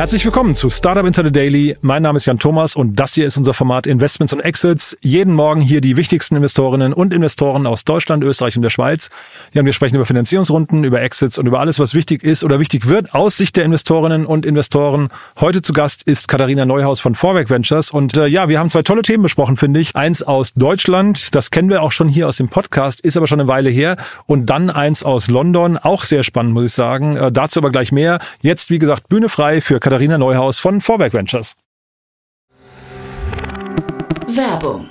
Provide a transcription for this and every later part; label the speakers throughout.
Speaker 1: Herzlich willkommen zu Startup Insider Daily. Mein Name ist Jan Thomas und das hier ist unser Format Investments und Exits. Jeden Morgen hier die wichtigsten Investorinnen und Investoren aus Deutschland, Österreich und der Schweiz. Ja, wir sprechen über Finanzierungsrunden, über Exits und über alles, was wichtig ist oder wichtig wird aus Sicht der Investorinnen und Investoren. Heute zu Gast ist Katharina Neuhaus von Vorwerk Ventures und äh, ja, wir haben zwei tolle Themen besprochen, finde ich. Eins aus Deutschland, das kennen wir auch schon hier aus dem Podcast, ist aber schon eine Weile her und dann eins aus London, auch sehr spannend, muss ich sagen. Äh, dazu aber gleich mehr. Jetzt, wie gesagt, Bühne frei für Katharina Neuhaus von Vorwerk Ventures.
Speaker 2: Werbung.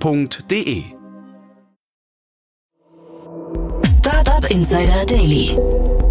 Speaker 3: www.startup.de.
Speaker 2: Startup Insider Daily.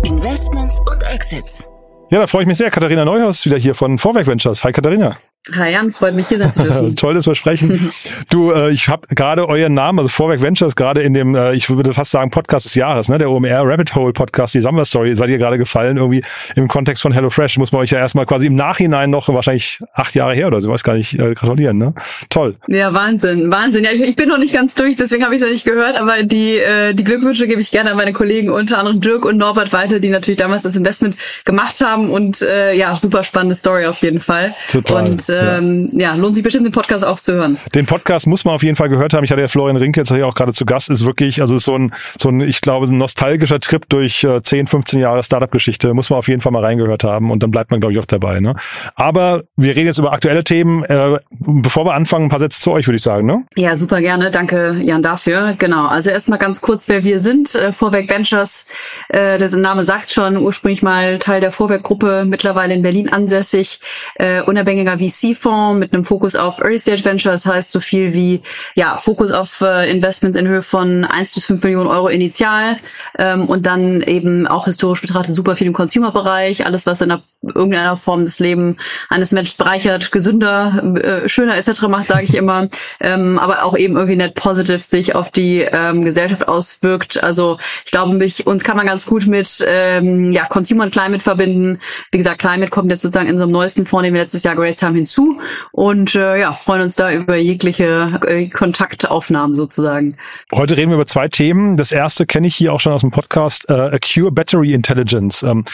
Speaker 2: Investments und Exits.
Speaker 1: Ja, da freue ich mich sehr. Katharina Neuhaus wieder hier von Vorwerk Ventures. Hi Katharina.
Speaker 4: Hi Jan, freut mich hier sein zu dürfen.
Speaker 1: Tolles Versprechen. du, äh, ich habe gerade euren Namen, also Vorwerk Ventures, gerade in dem, äh, ich würde fast sagen, Podcast des Jahres, ne, der OMR Rabbit Hole Podcast, die Summer Story, seid ihr gerade gefallen, irgendwie im Kontext von HelloFresh. Muss man euch ja erstmal quasi im Nachhinein noch, wahrscheinlich acht Jahre her oder so, weiß gar nicht, äh, gratulieren, ne? Toll.
Speaker 4: Ja, Wahnsinn, Wahnsinn. Ja, ich, ich bin noch nicht ganz durch, deswegen habe ich es noch nicht gehört, aber die, äh, die Glückwünsche gebe ich gerne an meine Kollegen, unter anderem Dirk und Norbert weiter, die natürlich damals das Investment gemacht haben und äh, ja, super spannende Story auf jeden Fall.
Speaker 1: Total.
Speaker 4: Und ähm, ja. ja, lohnt sich bestimmt den Podcast auch zu hören.
Speaker 1: Den Podcast muss man auf jeden Fall gehört haben. Ich hatte ja Florian Rinke jetzt hier auch gerade zu Gast. Ist wirklich, also ist so ein, so ein, ich glaube, ein nostalgischer Trip durch äh, 10, 15 Jahre Startup-Geschichte. Muss man auf jeden Fall mal reingehört haben und dann bleibt man, glaube ich, auch dabei. Ne? Aber wir reden jetzt über aktuelle Themen. Äh, bevor wir anfangen, ein paar Sätze zu euch, würde ich sagen. Ne?
Speaker 4: Ja, super gerne. Danke, Jan, dafür. Genau. Also erstmal ganz kurz, wer wir sind. Äh, Vorwerk Ventures, äh, der Name sagt schon, ursprünglich mal Teil der Vorwerk-Gruppe, mittlerweile in Berlin ansässig, äh, unabhängiger VC-Fonds mit einem Fokus auf Early Stage Ventures, heißt so viel wie ja Fokus auf äh, Investments in Höhe von 1 bis 5 Millionen Euro initial ähm, und dann eben auch historisch betrachtet super viel im Consumer-Bereich, alles was in einer, irgendeiner Form das Leben eines Menschen bereichert, gesünder, äh, schöner etc. macht, sage ich immer, ähm, aber auch eben irgendwie net positive sich auf die ähm, Gesellschaft auswirkt. Also ich glaube, mich, uns kann man ganz gut mit ähm, ja Consumer und Climate verbinden. Wie gesagt, Climate kommt jetzt sozusagen in unserem neuesten Fonds, den wir letztes Jahr geraced haben, hinzu und äh, ja, freuen uns da über jegliche äh, Kontaktaufnahmen sozusagen.
Speaker 1: Heute reden wir über zwei Themen. Das erste kenne ich hier auch schon aus dem Podcast, äh, Acure Battery Intelligence. Ähm,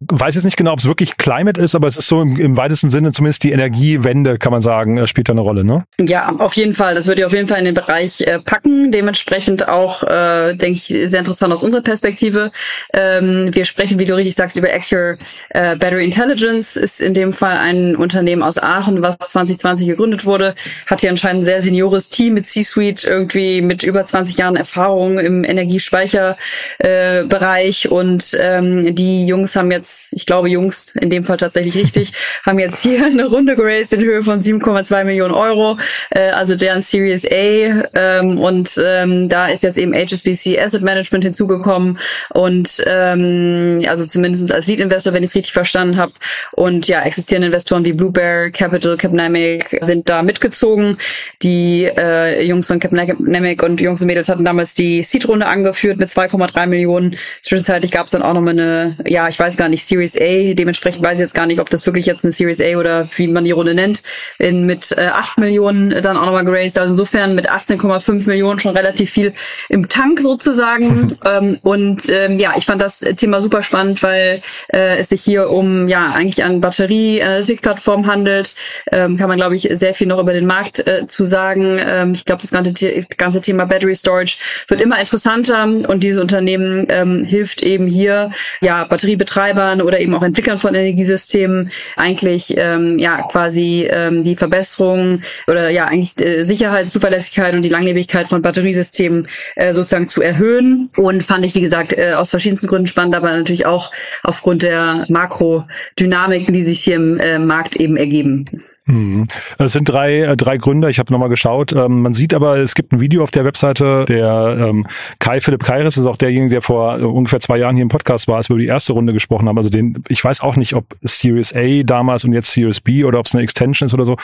Speaker 1: weiß jetzt nicht genau, ob es wirklich Climate ist, aber es ist so im, im weitesten Sinne zumindest die Energiewende, kann man sagen, äh, spielt da eine Rolle, ne?
Speaker 4: Ja, auf jeden Fall. Das würde ich auf jeden Fall in den Bereich äh, packen. Dementsprechend auch, äh, denke ich, sehr interessant aus unserer Perspektive. Ähm, wir sprechen, wie du richtig sagst, über Acure äh, Battery Intelligence. Ist in dem Fall ein Unternehmen aus Aachen, was 2020 gegründet wurde. Hat hier anscheinend ein sehr seniores Team mit C-Suite, irgendwie mit über 20 Jahren Erfahrung im Energiespeicherbereich. Äh, und ähm, die Jungs haben jetzt, ich glaube Jungs, in dem Fall tatsächlich richtig, haben jetzt hier eine Runde geraced in Höhe von 7,2 Millionen Euro. Äh, also deren Series A. Ähm, und ähm, da ist jetzt eben HSBC Asset Management hinzugekommen. Und ähm, also zumindest als Lead-Investor, wenn ich es richtig verstanden habe. Und ja, existierende Investoren wie Blue Bear, Capital, Capnamic sind da mitgezogen. Die äh, Jungs von Capnamic und Jungs und Mädels hatten damals die Seed-Runde angeführt mit 2,3 Millionen. Zwischenzeitlich gab es dann auch nochmal eine, ja, ich weiß gar nicht, Series A. Dementsprechend weiß ich jetzt gar nicht, ob das wirklich jetzt eine Series A oder wie man die Runde nennt, in, mit äh, 8 Millionen dann auch nochmal geraced. Also insofern mit 18,5 Millionen schon relativ viel im Tank sozusagen. ähm, und ähm, ja, ich fand das Thema super spannend, weil äh, es sich hier um ja eigentlich an Batterie-Analytik-Plattform handelt. Ähm, kann man, glaube ich, sehr viel noch über den Markt äh, zu sagen. Ähm, ich glaube, das ganze, das ganze Thema Battery Storage wird immer interessanter und dieses Unternehmen ähm, hilft eben hier ja Batteriebetreibern oder eben auch Entwicklern von Energiesystemen eigentlich ähm, ja quasi ähm, die Verbesserung oder ja eigentlich äh, Sicherheit, Zuverlässigkeit und die Langlebigkeit von Batteriesystemen äh, sozusagen zu erhöhen. Und fand ich, wie gesagt, äh, aus verschiedensten Gründen spannend, aber natürlich auch aufgrund der Makrodynamiken, die sich hier im äh, Markt eben ergeben.
Speaker 1: Mhm. Es sind drei, äh, drei Gründer, ich habe nochmal geschaut. Ähm, man sieht aber, es gibt ein Video auf der Webseite, der ähm, Kai Philipp Kairis ist auch derjenige, der vor äh, ungefähr zwei Jahren hier im Podcast war, als wir über die erste Runde gesprochen haben. Also den, ich weiß auch nicht, ob Series A damals und jetzt Series B oder ob es eine Extension ist oder so.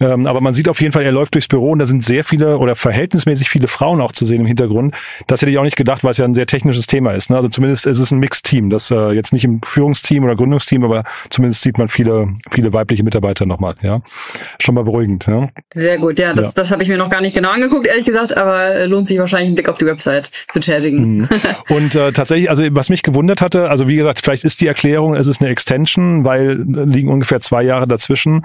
Speaker 1: Ähm, aber man sieht auf jeden Fall, er läuft durchs Büro und da sind sehr viele oder verhältnismäßig viele Frauen auch zu sehen im Hintergrund. Das hätte ich auch nicht gedacht, weil es ja ein sehr technisches Thema ist. Ne? Also zumindest ist es ein Mixed-Team. Das äh, jetzt nicht im Führungsteam oder Gründungsteam, aber zumindest sieht man viele, viele weibliche Mitarbeiter nochmal. Ja schon mal beruhigend. Ja?
Speaker 4: Sehr gut, ja, das, ja. das habe ich mir noch gar nicht genau angeguckt, ehrlich gesagt, aber äh, lohnt sich wahrscheinlich einen Blick auf die Website zu tätigen.
Speaker 1: Mhm. Und äh, tatsächlich, also was mich gewundert hatte, also wie gesagt, vielleicht ist die Erklärung, es ist eine Extension, weil äh, liegen ungefähr zwei Jahre dazwischen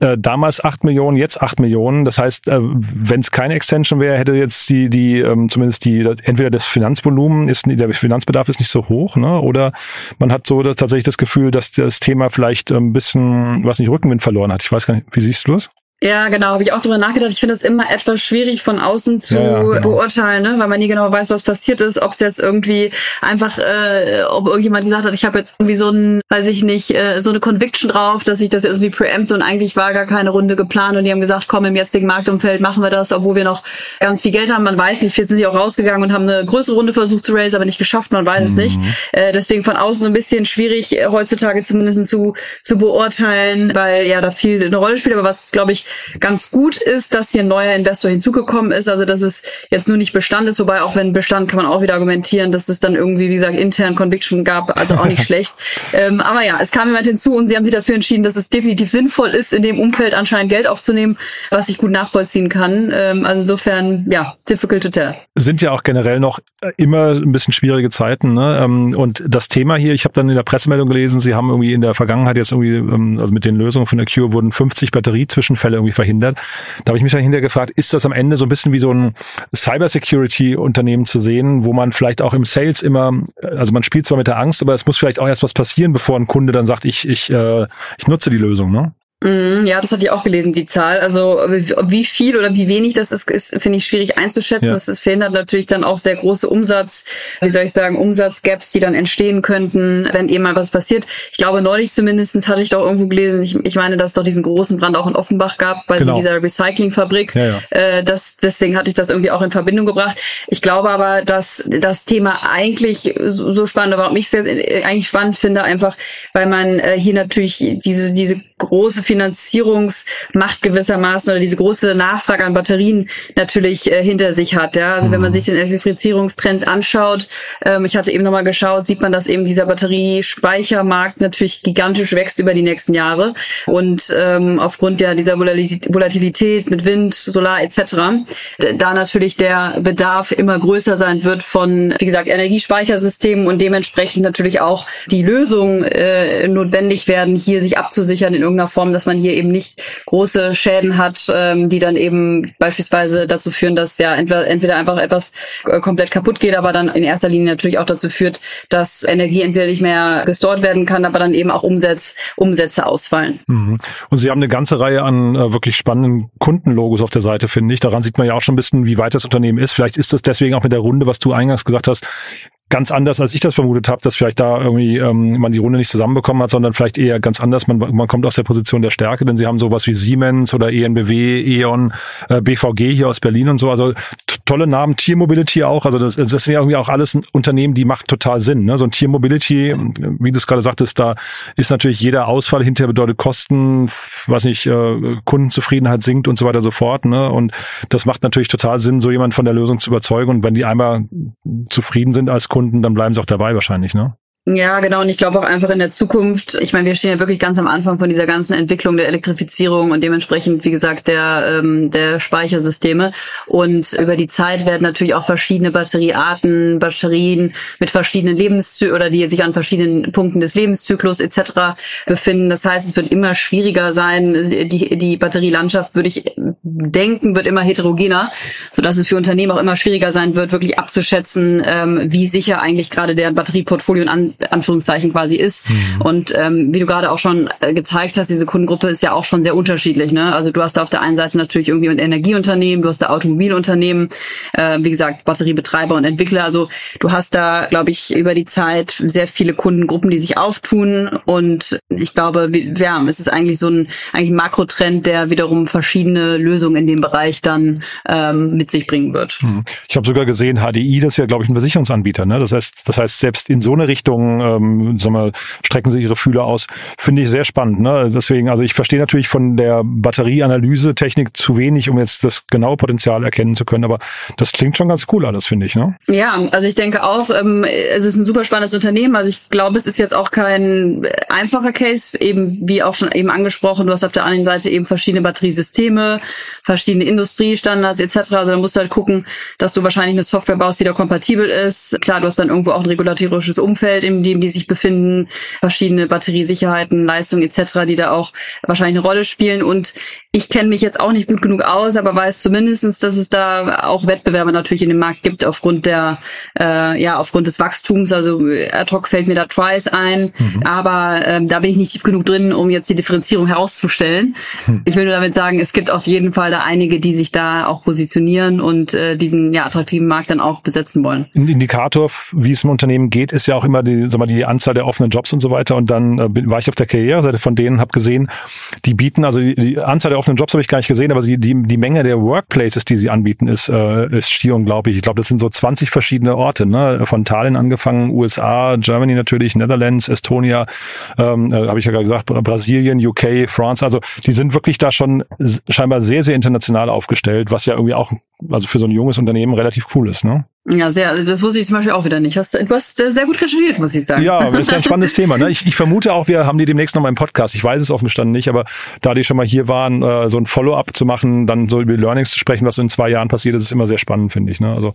Speaker 1: äh, damals acht Millionen, jetzt acht Millionen. Das heißt, äh, wenn es keine Extension wäre, hätte jetzt die, die ähm, zumindest die, entweder das Finanzvolumen ist, der Finanzbedarf ist nicht so hoch, ne? Oder man hat so das, tatsächlich das Gefühl, dass das Thema vielleicht ein bisschen, was nicht Rückenwind verloren hat. Ich weiß gar nicht, wie siehst du das?
Speaker 4: Ja, genau, habe ich auch drüber nachgedacht. Ich finde es immer etwas schwierig von außen zu ja, ja, genau. beurteilen, ne? weil man nie genau weiß, was passiert ist, ob es jetzt irgendwie einfach, äh, ob irgendjemand gesagt hat, ich habe jetzt irgendwie so ein, weiß ich nicht, äh, so eine Conviction drauf, dass ich das irgendwie preempt und eigentlich war gar keine Runde geplant und die haben gesagt, komm, im jetzigen Marktumfeld machen wir das, obwohl wir noch ganz viel Geld haben. Man weiß nicht, jetzt sind sie auch rausgegangen und haben eine größere Runde versucht zu raise, aber nicht geschafft, man weiß mhm. es nicht. Mhm. Äh, deswegen von außen so ein bisschen schwierig, äh, heutzutage zumindest zu, zu beurteilen, weil ja da viel eine Rolle spielt, aber was, glaube ich, ganz gut ist, dass hier ein neuer Investor hinzugekommen ist, also dass es jetzt nur nicht Bestand ist, wobei auch wenn Bestand kann man auch wieder argumentieren, dass es dann irgendwie, wie gesagt, intern Conviction gab, also auch nicht schlecht. Ähm, aber ja, es kam jemand hinzu und sie haben sich dafür entschieden, dass es definitiv sinnvoll ist, in dem Umfeld anscheinend Geld aufzunehmen, was ich gut nachvollziehen kann. Ähm, also insofern, ja, difficult to tell.
Speaker 1: Sind ja auch generell noch immer ein bisschen schwierige Zeiten. Ne? Ähm, und das Thema hier, ich habe dann in der Pressemeldung gelesen, sie haben irgendwie in der Vergangenheit jetzt irgendwie, ähm, also mit den Lösungen von der Cure wurden 50 Batteriezwischenfälle irgendwie verhindert verhindert. Da habe ich mich dahinter gefragt, ist das am Ende so ein bisschen wie so ein Cybersecurity-Unternehmen zu sehen, wo man vielleicht auch im Sales immer, also man spielt zwar mit der Angst, aber es muss vielleicht auch erst was passieren, bevor ein Kunde dann sagt, ich, ich, äh, ich nutze die Lösung, ne?
Speaker 4: Mm, ja, das hatte ich auch gelesen, die Zahl. Also wie viel oder wie wenig das ist, ist finde ich schwierig einzuschätzen. Ja. Das ist, verhindert natürlich dann auch sehr große Umsatz, wie soll ich sagen, Umsatzgaps, die dann entstehen könnten, wenn eben mal was passiert. Ich glaube, neulich zumindestens hatte ich doch irgendwo gelesen, ich, ich meine, dass es doch diesen großen Brand auch in Offenbach gab, bei genau. dieser Recyclingfabrik. Ja, ja. Äh, das, deswegen hatte ich das irgendwie auch in Verbindung gebracht. Ich glaube aber, dass das Thema eigentlich so, spannend, warum ich es äh, eigentlich spannend finde, einfach, weil man äh, hier natürlich diese, diese große Finanzierungsmacht gewissermaßen oder diese große Nachfrage an Batterien natürlich äh, hinter sich hat. Ja? Also mhm. wenn man mhm. sich den Elektrifizierungstrend anschaut, ähm, ich hatte eben nochmal geschaut, sieht man, dass eben dieser Batteriespeichermarkt natürlich gigantisch wächst über die nächsten Jahre und ähm, aufgrund ja dieser Volatilität mit Wind, Solar etc. da natürlich der Bedarf immer größer sein wird von, wie gesagt, Energiespeichersystemen und dementsprechend natürlich auch die Lösungen äh, notwendig werden, hier sich abzusichern in irgendeiner Form, dass man hier eben nicht große Schäden hat, ähm, die dann eben beispielsweise dazu führen, dass ja entweder, entweder einfach etwas äh, komplett kaputt geht, aber dann in erster Linie natürlich auch dazu führt, dass Energie entweder nicht mehr gestort werden kann, aber dann eben auch Umsätze, Umsätze ausfallen.
Speaker 1: Mhm. Und Sie haben eine ganze Reihe an äh, wirklich spannenden Kundenlogos auf der Seite, finde ich. Daran sieht man ja auch schon ein bisschen, wie weit das Unternehmen ist. Vielleicht ist das deswegen auch mit der Runde, was du eingangs gesagt hast, ganz anders, als ich das vermutet habe, dass vielleicht da irgendwie ähm, man die Runde nicht zusammenbekommen hat, sondern vielleicht eher ganz anders. Man, man kommt aus der Position der Stärke, denn sie haben sowas wie Siemens oder ENBW, E.ON, äh, BVG hier aus Berlin und so. Also tolle Namen, Tier Mobility auch. Also das, das sind ja irgendwie auch alles Unternehmen, die macht total Sinn. Ne? So ein Tier Mobility, wie du es gerade sagtest, da ist natürlich jeder Ausfall hinterher bedeutet Kosten, was nicht, äh, Kundenzufriedenheit sinkt und so weiter so fort. Ne? Und das macht natürlich total Sinn, so jemand von der Lösung zu überzeugen. Und wenn die einmal zufrieden sind als Kunde, Kunden, dann bleiben sie auch dabei wahrscheinlich, ne?
Speaker 4: Ja, genau. Und ich glaube auch einfach in der Zukunft, ich meine, wir stehen ja wirklich ganz am Anfang von dieser ganzen Entwicklung der Elektrifizierung und dementsprechend, wie gesagt, der, ähm, der Speichersysteme. Und über die Zeit werden natürlich auch verschiedene Batteriearten, Batterien mit verschiedenen Lebenszyklus oder die sich an verschiedenen Punkten des Lebenszyklus etc. befinden. Das heißt, es wird immer schwieriger sein. Die, die Batterielandschaft, würde ich denken, wird immer heterogener, sodass es für Unternehmen auch immer schwieriger sein wird, wirklich abzuschätzen, ähm, wie sicher eigentlich gerade deren Batterieportfolio an in Anführungszeichen quasi ist. Mhm. Und ähm, wie du gerade auch schon äh, gezeigt hast, diese Kundengruppe ist ja auch schon sehr unterschiedlich. Ne? Also du hast da auf der einen Seite natürlich irgendwie ein Energieunternehmen, du hast da Automobilunternehmen, äh, wie gesagt, Batteriebetreiber und Entwickler. Also du hast da, glaube ich, über die Zeit sehr viele Kundengruppen, die sich auftun. Und ich glaube, ja, es ist eigentlich so ein eigentlich ein Makrotrend, der wiederum verschiedene Lösungen in dem Bereich dann ähm, mit sich bringen wird. Hm.
Speaker 1: Ich habe sogar gesehen, HDI, das ist ja, glaube ich, ein Versicherungsanbieter. Ne? Das heißt, das heißt, selbst in so eine Richtung, ähm, sagen wir, strecken sie ihre Fühler aus. Finde ich sehr spannend. Ne? Deswegen, also ich verstehe natürlich von der Batterieanalyse-Technik zu wenig, um jetzt das genaue Potenzial erkennen zu können. Aber das klingt schon ganz cool alles, finde ich. Ne?
Speaker 4: Ja, also ich denke auch, ähm, es ist ein super spannendes Unternehmen. Also ich glaube, es ist jetzt auch kein einfacher Case, eben wie auch schon eben angesprochen. Du hast auf der anderen Seite eben verschiedene Batteriesysteme, verschiedene Industriestandards etc. Also da musst du halt gucken, dass du wahrscheinlich eine Software baust, die da kompatibel ist. Klar, du hast dann irgendwo auch ein regulatorisches Umfeld, in dem die sich befinden, verschiedene Batteriesicherheiten, Leistungen etc., die da auch wahrscheinlich eine Rolle spielen. Und ich kenne mich jetzt auch nicht gut genug aus, aber weiß zumindestens, dass es da auch Wettbewerber natürlich in dem Markt gibt aufgrund der, äh, ja, aufgrund des Wachstums. Also ad hoc fällt mir da Twice ein, mhm. aber ähm, da bin ich nicht tief genug drin, um jetzt die Differenzierung herauszustellen. Mhm. Ich will nur damit sagen, es gibt auf jeden Fall da einige, die sich da auch positionieren und äh, diesen ja attraktiven Markt dann auch besetzen wollen.
Speaker 1: Ein Indikator, wie es im Unternehmen geht, ist ja auch immer die, sag mal, die Anzahl der offenen Jobs und so weiter. Und dann äh, war ich auf der Karriereseite von denen, habe gesehen, die bieten also die, die Anzahl der offenen Jobs habe ich gar nicht gesehen, aber sie, die, die Menge der Workplaces, die sie anbieten, ist, äh, ist schier unglaublich. Ich glaube, das sind so 20 verschiedene Orte, ne? Von Tallinn angefangen, USA, Germany natürlich, Netherlands, Estonia, ähm, äh, habe ich ja gerade gesagt, Brasilien, UK, France. Also die sind wirklich da schon scheinbar sehr, sehr international aufgestellt, was ja irgendwie auch, also für so ein junges Unternehmen relativ cool ist, ne?
Speaker 4: Ja, sehr, das wusste ich zum Beispiel auch wieder nicht. Hast, du hast äh, sehr gut recherchiert, muss ich sagen.
Speaker 1: Ja, das ist ja ein spannendes Thema. Ne? Ich, ich vermute auch, wir haben die demnächst noch mal im Podcast. Ich weiß es offen gestanden nicht, aber da die schon mal hier waren, äh, so ein Follow-up zu machen, dann so über Learnings zu sprechen, was in zwei Jahren passiert ist, ist immer sehr spannend, finde ich. Ne? Also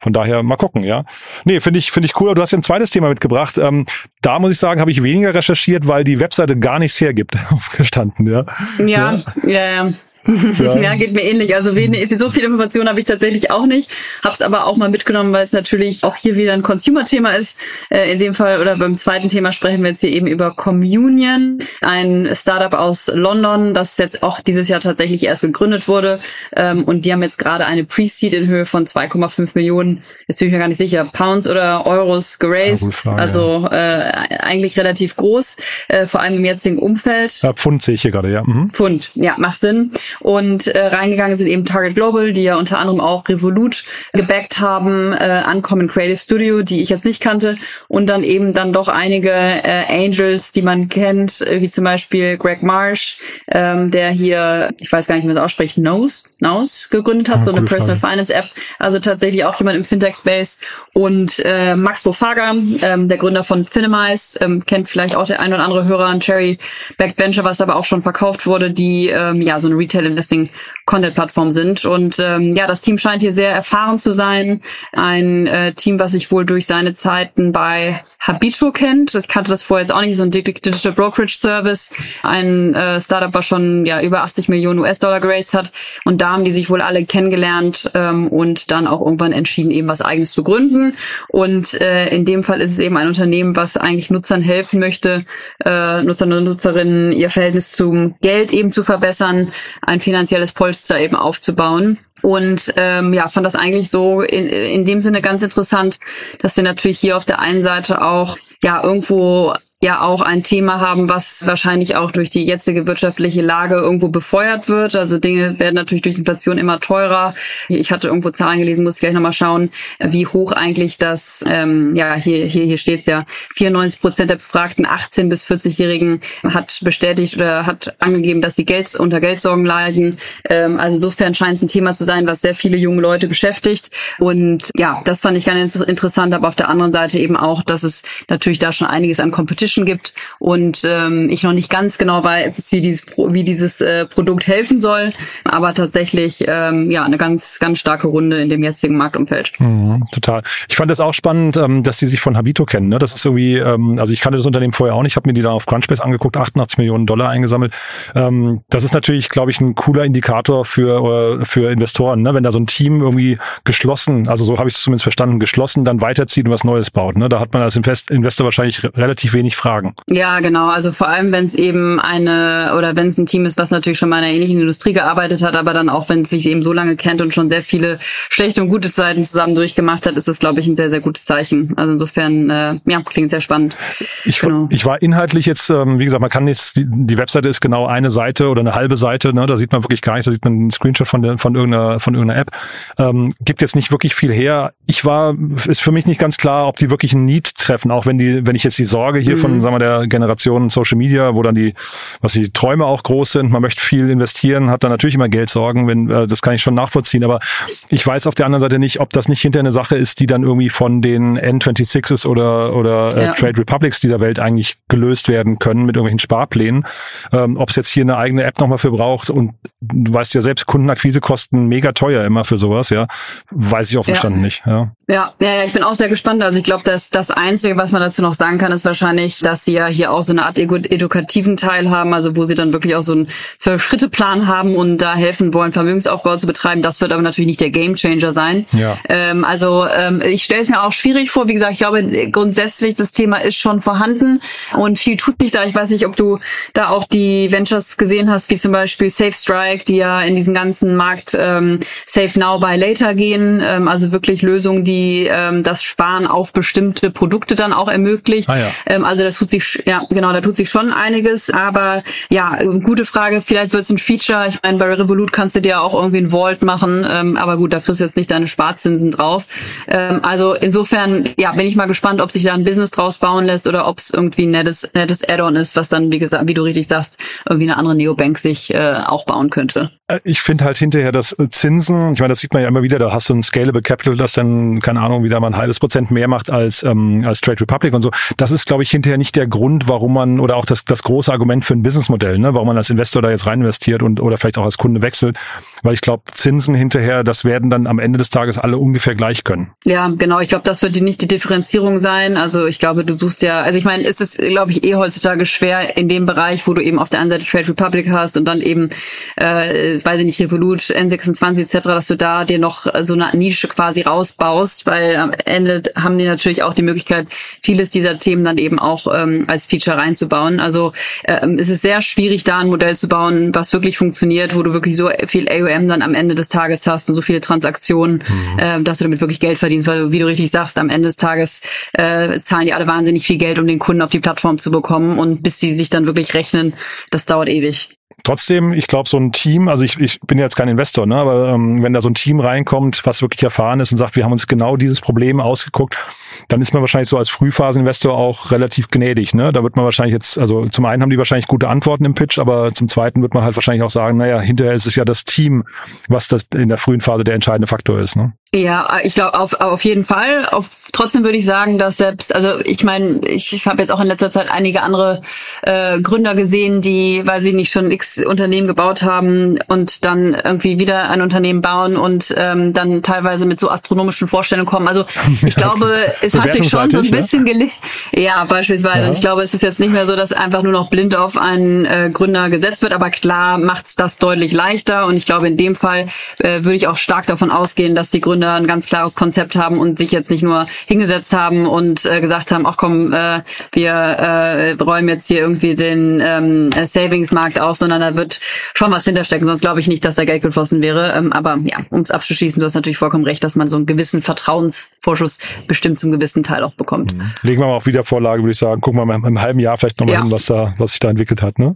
Speaker 1: von daher mal gucken, ja. Nee, finde ich, finde ich cool. Du hast ja ein zweites Thema mitgebracht. Ähm, da muss ich sagen, habe ich weniger recherchiert, weil die Webseite gar nichts hergibt, aufgestanden, ja.
Speaker 4: Ja, ja, ja. Ja. ja, geht mir ähnlich. Also so viele Informationen habe ich tatsächlich auch nicht. Habe es aber auch mal mitgenommen, weil es natürlich auch hier wieder ein Consumer-Thema ist. Äh, in dem Fall oder beim zweiten Thema sprechen wir jetzt hier eben über Communion, ein Startup aus London, das jetzt auch dieses Jahr tatsächlich erst gegründet wurde. Ähm, und die haben jetzt gerade eine Pre-Seed in Höhe von 2,5 Millionen, jetzt bin ich mir gar nicht sicher, Pounds oder Euros geraced. Frage, also äh, eigentlich relativ groß, äh, vor allem im jetzigen Umfeld.
Speaker 1: Ja, Pfund sehe ich hier gerade, ja.
Speaker 4: Mhm. Pfund, ja, macht Sinn. Und äh, reingegangen sind eben Target Global, die ja unter anderem auch Revolut gebackt haben, äh, Uncommon Creative Studio, die ich jetzt nicht kannte, und dann eben dann doch einige äh, Angels, die man kennt, äh, wie zum Beispiel Greg Marsh, ähm, der hier, ich weiß gar nicht, wie man es ausspricht, Nose, Nose gegründet hat, ja, so eine Personal Frage. Finance App, also tatsächlich auch jemand im Fintech-Space. Und äh, Max Bofaga, ähm, der Gründer von Finemize, ähm, kennt vielleicht auch der ein oder andere Hörer an Cherry Backed Venture, was aber auch schon verkauft wurde, die ähm, ja so eine Retail Retail Investing Content Plattform sind. Und ähm, ja, das Team scheint hier sehr erfahren zu sein. Ein äh, Team, was sich wohl durch seine Zeiten bei Habito kennt. Ich kannte das vorher jetzt auch nicht, so ein Digital Brokerage Service. Ein äh, Startup, was schon ja über 80 Millionen US-Dollar geraced hat. Und da haben die sich wohl alle kennengelernt ähm, und dann auch irgendwann entschieden, eben was eigenes zu gründen. Und äh, in dem Fall ist es eben ein Unternehmen, was eigentlich Nutzern helfen möchte, äh, Nutzer und Nutzerinnen ihr Verhältnis zum Geld eben zu verbessern, ein finanzielles Polster eben aufzubauen. Und ähm, ja, fand das eigentlich so in, in dem Sinne ganz interessant, dass wir natürlich hier auf der einen Seite auch ja irgendwo ja auch ein Thema haben, was wahrscheinlich auch durch die jetzige wirtschaftliche Lage irgendwo befeuert wird. Also Dinge werden natürlich durch Inflation immer teurer. Ich hatte irgendwo Zahlen gelesen, muss ich gleich nochmal schauen, wie hoch eigentlich das, ähm, ja, hier, hier, hier steht's ja, 94 Prozent der befragten 18- bis 40-Jährigen hat bestätigt oder hat angegeben, dass sie Geld unter Geldsorgen leiden. Ähm, also insofern scheint es ein Thema zu sein, was sehr viele junge Leute beschäftigt. Und ja, das fand ich ganz interessant, aber auf der anderen Seite eben auch, dass es natürlich da schon einiges an Competition Competition gibt und ähm, ich noch nicht ganz genau weiß, wie dieses, wie dieses äh, Produkt helfen soll, aber tatsächlich ähm, ja eine ganz, ganz starke Runde in dem jetzigen Marktumfeld.
Speaker 1: Mhm, total. Ich fand das auch spannend, ähm, dass sie sich von Habito kennen. Ne? Das ist irgendwie, ähm, also ich kannte das Unternehmen vorher auch nicht, habe mir die da auf Crunchbase angeguckt, 88 Millionen Dollar eingesammelt. Ähm, das ist natürlich, glaube ich, ein cooler Indikator für, äh, für Investoren, ne? wenn da so ein Team irgendwie geschlossen, also so habe ich es zumindest verstanden, geschlossen dann weiterzieht und was Neues baut. Ne? Da hat man als Invest Investor wahrscheinlich relativ wenig Fragen.
Speaker 4: Ja, genau. Also vor allem, wenn es eben eine oder wenn es ein Team ist, was natürlich schon mal in einer ähnlichen Industrie gearbeitet hat, aber dann auch, wenn es sich eben so lange kennt und schon sehr viele schlechte und gute Zeiten zusammen durchgemacht hat, ist das, glaube ich, ein sehr, sehr gutes Zeichen. Also insofern, äh, ja, klingt sehr spannend.
Speaker 1: Ich, genau. ich war inhaltlich jetzt, ähm, wie gesagt, man kann jetzt, die, die Webseite ist genau eine Seite oder eine halbe Seite, ne? da sieht man wirklich gar nichts, da sieht man einen Screenshot von, der, von, irgendeiner, von irgendeiner App. Ähm, gibt jetzt nicht wirklich viel her. Ich war, ist für mich nicht ganz klar, ob die wirklich ein Need treffen, auch wenn die, wenn ich jetzt die Sorge hier mhm. von, sagen wir, der Generation Social Media, wo dann die, was die Träume auch groß sind, man möchte viel investieren, hat dann natürlich immer Geldsorgen, wenn, äh, das kann ich schon nachvollziehen, aber ich weiß auf der anderen Seite nicht, ob das nicht hinter eine Sache ist, die dann irgendwie von den N26s oder, oder äh, ja. Trade Republics dieser Welt eigentlich gelöst werden können mit irgendwelchen Sparplänen. Ähm, ob es jetzt hier eine eigene App nochmal für braucht und du weißt ja selbst, Kundenakquise kosten mega teuer immer für sowas, ja. Weiß ich offen ja. nicht, ja.
Speaker 4: Ja, ja, ja, ich bin auch sehr gespannt. Also ich glaube, dass das Einzige, was man dazu noch sagen kann, ist wahrscheinlich, dass sie ja hier auch so eine Art edukativen Teil haben, also wo sie dann wirklich auch so einen Zwölf-Schritte-Plan haben und da helfen wollen, Vermögensaufbau zu betreiben. Das wird aber natürlich nicht der Gamechanger sein. Ja. Ähm, also ähm, ich stelle es mir auch schwierig vor. Wie gesagt, ich glaube grundsätzlich das Thema ist schon vorhanden und viel tut sich da. Ich weiß nicht, ob du da auch die Ventures gesehen hast, wie zum Beispiel Safe Strike, die ja in diesen ganzen Markt ähm, Safe Now Buy Later gehen, ähm, also wirklich Lösungen, die die ähm, das Sparen auf bestimmte Produkte dann auch ermöglicht. Ah, ja. ähm, also da tut sich, ja genau, da tut sich schon einiges. Aber ja, gute Frage, vielleicht wird es ein Feature. Ich meine, bei Revolut kannst du dir auch irgendwie ein Vault machen, ähm, aber gut, da kriegst du jetzt nicht deine Sparzinsen drauf. Ähm, also insofern, ja, bin ich mal gespannt, ob sich da ein Business draus bauen lässt oder ob es irgendwie ein nettes, nettes Add-on ist, was dann, wie gesagt, wie du richtig sagst, irgendwie eine andere Neobank sich äh, auch bauen könnte.
Speaker 1: Äh, ich finde halt hinterher, dass äh, Zinsen, ich meine, das sieht man ja immer wieder, da hast du ein Scalable Capital, das dann, keine Ahnung, wieder mal ein halbes Prozent mehr macht als, ähm, als Trade Republic und so. Das ist, glaube ich, hinterher nicht der Grund, warum man, oder auch das, das große Argument für ein Businessmodell, ne, warum man als Investor da jetzt rein investiert und oder vielleicht auch als Kunde wechselt. Weil ich glaube, Zinsen hinterher, das werden dann am Ende des Tages alle ungefähr gleich können.
Speaker 4: Ja, genau. Ich glaube, das wird die, nicht die Differenzierung sein. Also ich glaube, du suchst ja, also ich meine, es ist, glaube ich, eh heutzutage schwer in dem Bereich, wo du eben auf der einen Seite Trade Republic hast und dann eben, äh, weiß ich nicht, Revolut N26 etc., dass du da dir noch so eine Nische quasi rausbaust, weil am Ende haben die natürlich auch die Möglichkeit, vieles dieser Themen dann eben auch ähm, als Feature reinzubauen. Also ähm, es ist sehr schwierig, da ein Modell zu bauen, was wirklich funktioniert, wo du wirklich so viel AUM dann am Ende des Tages hast und so viele Transaktionen, mhm. äh, dass du damit wirklich Geld verdienst, weil wie du richtig sagst, am Ende des Tages äh, zahlen die alle wahnsinnig viel Geld, um den Kunden auf die Plattform zu bekommen und bis die sich dann wirklich rechnen, das dauert ewig.
Speaker 1: Trotzdem, ich glaube, so ein Team, also ich, ich bin jetzt kein Investor, ne, aber ähm, wenn da so ein Team reinkommt, was wirklich erfahren ist und sagt, wir haben uns genau dieses Problem ausgeguckt, dann ist man wahrscheinlich so als Frühphaseninvestor auch relativ gnädig. Ne? Da wird man wahrscheinlich jetzt, also zum einen haben die wahrscheinlich gute Antworten im Pitch, aber zum zweiten wird man halt wahrscheinlich auch sagen, naja, hinterher ist es ja das Team, was das in der frühen Phase der entscheidende Faktor ist. Ne?
Speaker 4: Ja, ich glaube auf, auf jeden Fall. Auf, trotzdem würde ich sagen, dass selbst, also ich meine, ich, ich habe jetzt auch in letzter Zeit einige andere äh, Gründer gesehen, die, weil sie nicht schon x Unternehmen gebaut haben und dann irgendwie wieder ein Unternehmen bauen und ähm, dann teilweise mit so astronomischen Vorstellungen kommen. Also ich glaube, es hat sich schon so ein bisschen ja? gelegt. Ja, beispielsweise. Ja. Ich glaube, es ist jetzt nicht mehr so, dass einfach nur noch blind auf einen äh, Gründer gesetzt wird, aber klar macht's das deutlich leichter. Und ich glaube, in dem Fall äh, würde ich auch stark davon ausgehen, dass die Gründer Gründer ein ganz klares Konzept haben und sich jetzt nicht nur hingesetzt haben und äh, gesagt haben, ach komm, äh, wir äh, räumen jetzt hier irgendwie den ähm, Savings-Markt auf, sondern da wird schon was hinterstecken, sonst glaube ich nicht, dass da Geld geflossen wäre. Ähm, aber ja, um es abzuschließen, du hast natürlich vollkommen recht, dass man so einen gewissen Vertrauensvorschuss bestimmt zum gewissen Teil auch bekommt. Mhm.
Speaker 1: Legen wir mal auf Wiedervorlage, würde ich sagen. Gucken wir mal im halben Jahr vielleicht nochmal ja. hin, was da, was sich da entwickelt hat. Ne?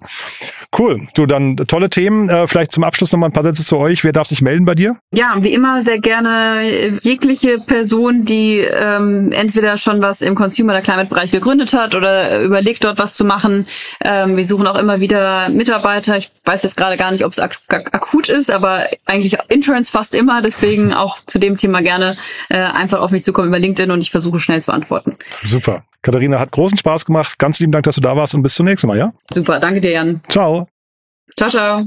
Speaker 1: Cool. Du, dann tolle Themen. Äh, vielleicht zum Abschluss nochmal ein paar Sätze zu euch. Wer darf sich melden bei dir?
Speaker 4: Ja, wie immer sehr gerne jegliche Person, die ähm, entweder schon was im Consumer- oder Climate-Bereich gegründet hat oder überlegt, dort was zu machen. Ähm, wir suchen auch immer wieder Mitarbeiter. Ich weiß jetzt gerade gar nicht, ob es ak akut ist, aber eigentlich Interns fast immer. Deswegen auch zu dem Thema gerne äh, einfach auf mich zukommen über LinkedIn und ich versuche schnell zu antworten.
Speaker 1: Super. Katharina, hat großen Spaß gemacht. Ganz lieben Dank, dass du da warst und bis zum nächsten Mal, ja?
Speaker 4: Super, danke dir, Jan.
Speaker 1: Ciao.
Speaker 4: Ciao, ciao.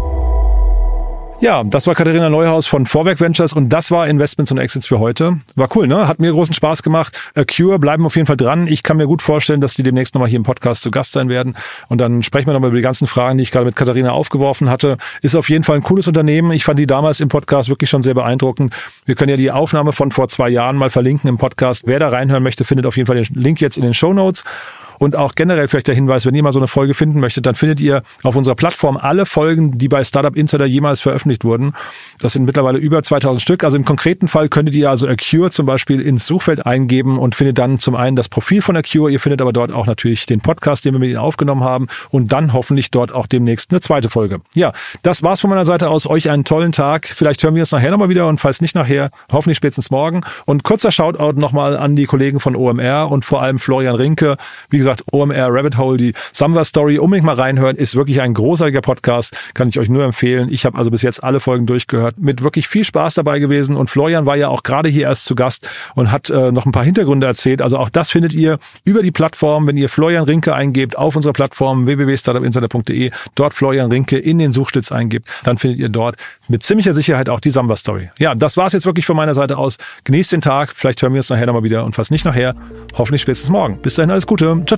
Speaker 1: Ja, das war Katharina Neuhaus von Vorwerk Ventures und das war Investments und Exits für heute. War cool, ne? Hat mir großen Spaß gemacht. Cure bleiben auf jeden Fall dran. Ich kann mir gut vorstellen, dass die demnächst nochmal hier im Podcast zu Gast sein werden. Und dann sprechen wir nochmal über die ganzen Fragen, die ich gerade mit Katharina aufgeworfen hatte. Ist auf jeden Fall ein cooles Unternehmen. Ich fand die damals im Podcast wirklich schon sehr beeindruckend. Wir können ja die Aufnahme von vor zwei Jahren mal verlinken im Podcast. Wer da reinhören möchte, findet auf jeden Fall den Link jetzt in den Show Notes. Und auch generell vielleicht der Hinweis, wenn ihr mal so eine Folge finden möchtet, dann findet ihr auf unserer Plattform alle Folgen, die bei Startup Insider jemals veröffentlicht wurden. Das sind mittlerweile über 2000 Stück. Also im konkreten Fall könntet ihr also Acure zum Beispiel ins Suchfeld eingeben und findet dann zum einen das Profil von Acure. Ihr findet aber dort auch natürlich den Podcast, den wir mit ihnen aufgenommen haben und dann hoffentlich dort auch demnächst eine zweite Folge. Ja, das war's von meiner Seite aus. Euch einen tollen Tag. Vielleicht hören wir uns nachher nochmal wieder und falls nicht nachher, hoffentlich spätestens morgen. Und kurzer Shoutout nochmal an die Kollegen von OMR und vor allem Florian Rinke. Wie gesagt, OMR Rabbit Hole, die Samba Story, unbedingt mal reinhören, ist wirklich ein großartiger Podcast, kann ich euch nur empfehlen. Ich habe also bis jetzt alle Folgen durchgehört, mit wirklich viel Spaß dabei gewesen und Florian war ja auch gerade hier erst zu Gast und hat äh, noch ein paar Hintergründe erzählt. Also auch das findet ihr über die Plattform, wenn ihr Florian Rinke eingebt auf unserer Plattform www.startupinsider.de, dort Florian Rinke in den Suchstitz eingibt, dann findet ihr dort mit ziemlicher Sicherheit auch die Samba Story. Ja, das war's jetzt wirklich von meiner Seite aus. Genießt den Tag, vielleicht hören wir uns nachher nochmal wieder und falls nicht nachher, hoffentlich spätestens morgen. Bis dahin alles Gute. Ciao,